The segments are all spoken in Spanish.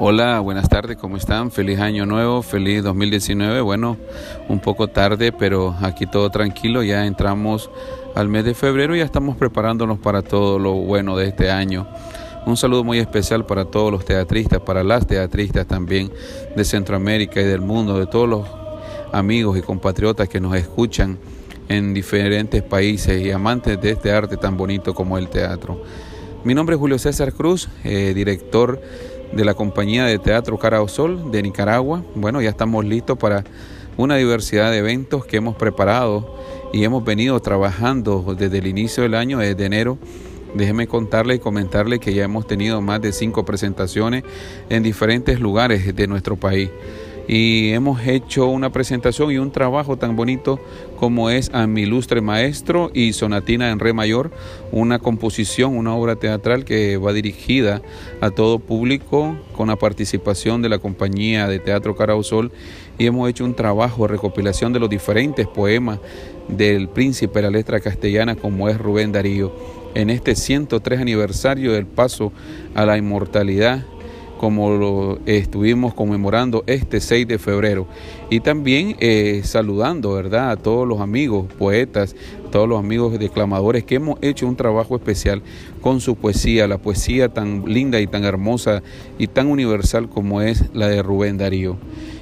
Hola, buenas tardes, ¿cómo están? Feliz año nuevo, feliz 2019. Bueno, un poco tarde, pero aquí todo tranquilo. Ya entramos al mes de febrero y ya estamos preparándonos para todo lo bueno de este año. Un saludo muy especial para todos los teatristas, para las teatristas también de Centroamérica y del mundo, de todos los amigos y compatriotas que nos escuchan en diferentes países y amantes de este arte tan bonito como el teatro. Mi nombre es Julio César Cruz, eh, director de la compañía de teatro Sol de Nicaragua. Bueno, ya estamos listos para una diversidad de eventos que hemos preparado y hemos venido trabajando desde el inicio del año, desde enero. Déjeme contarle y comentarle que ya hemos tenido más de cinco presentaciones en diferentes lugares de nuestro país y hemos hecho una presentación y un trabajo tan bonito como es a mi ilustre maestro y sonatina en re mayor, una composición, una obra teatral que va dirigida a todo público con la participación de la compañía de Teatro Carausol y hemos hecho un trabajo de recopilación de los diferentes poemas del príncipe de la letra castellana como es Rubén Darío. En este 103 aniversario del paso a la inmortalidad como lo estuvimos conmemorando este 6 de febrero. Y también eh, saludando, ¿verdad?, a todos los amigos poetas, todos los amigos declamadores que hemos hecho un trabajo especial con su poesía, la poesía tan linda y tan hermosa y tan universal como es la de Rubén Darío.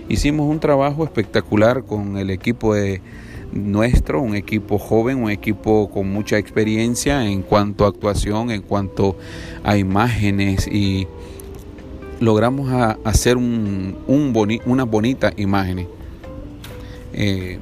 Hicimos un trabajo espectacular con el equipo de nuestro, un equipo joven, un equipo con mucha experiencia en cuanto a actuación, en cuanto a imágenes y logramos hacer un, un boni, unas bonitas imágenes. Eh,